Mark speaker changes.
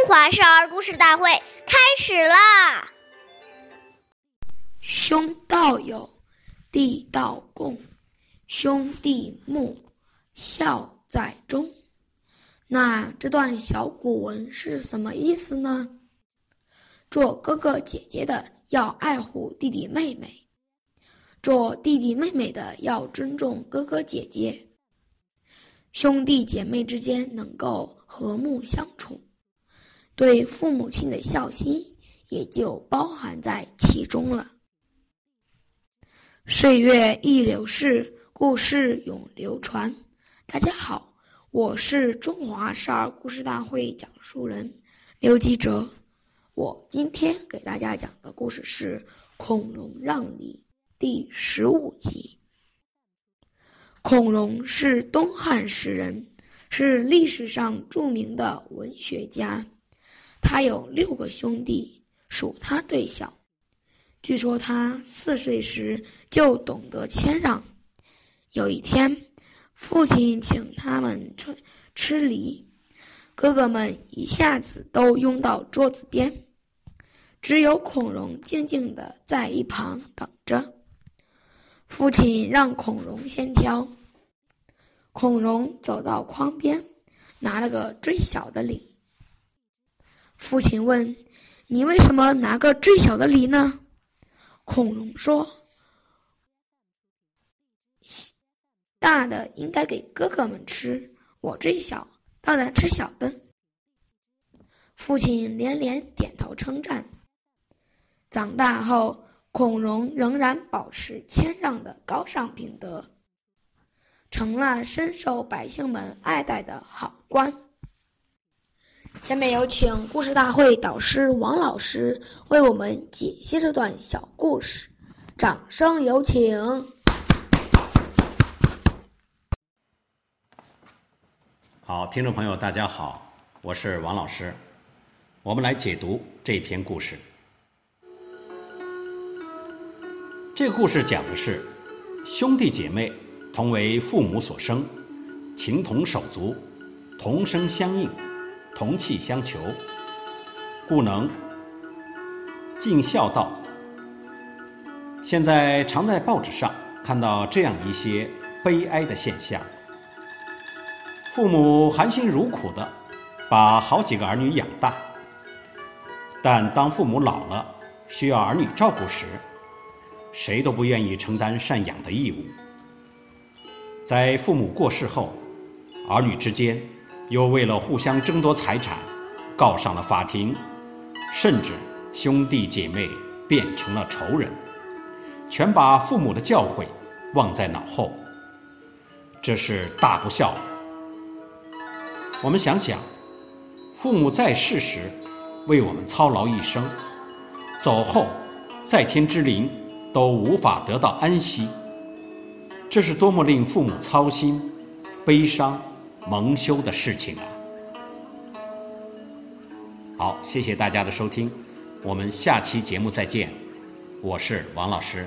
Speaker 1: 中华少儿故事大会开始啦！
Speaker 2: 兄道友，弟道恭，兄弟睦，孝在中。那这段小古文是什么意思呢？做哥哥姐姐的要爱护弟弟妹妹，做弟弟妹妹的要尊重哥哥姐姐，兄弟姐妹之间能够和睦相处。对父母亲的孝心也就包含在其中了。岁月易流逝，故事永流传。大家好，我是中华少儿故事大会讲述人刘吉哲。我今天给大家讲的故事是《孔融让梨》第十五集。孔融是东汉诗人，是历史上著名的文学家。他有六个兄弟，属他最小。据说他四岁时就懂得谦让。有一天，父亲请他们吃吃梨，哥哥们一下子都拥到桌子边，只有孔融静静的在一旁等着。父亲让孔融先挑，孔融走到筐边，拿了个最小的梨。父亲问：“你为什么拿个最小的梨呢？”孔融说：“大的应该给哥哥们吃，我最小，当然吃小的。”父亲连连点头称赞。长大后，孔融仍然保持谦让的高尚品德，成了深受百姓们爱戴的好官。下面有请故事大会导师王老师为我们解析这段小故事，掌声有请。
Speaker 3: 好，听众朋友，大家好，我是王老师，我们来解读这篇故事。这个故事讲的是兄弟姐妹同为父母所生，情同手足，同声相应。同气相求，故能尽孝道。现在常在报纸上看到这样一些悲哀的现象：父母含辛茹苦的把好几个儿女养大，但当父母老了需要儿女照顾时，谁都不愿意承担赡养的义务。在父母过世后，儿女之间。又为了互相争夺财产，告上了法庭，甚至兄弟姐妹变成了仇人，全把父母的教诲忘在脑后，这是大不孝。我们想想，父母在世时为我们操劳一生，走后在天之灵都无法得到安息，这是多么令父母操心、悲伤。蒙羞的事情啊！好，谢谢大家的收听，我们下期节目再见，我是王老师。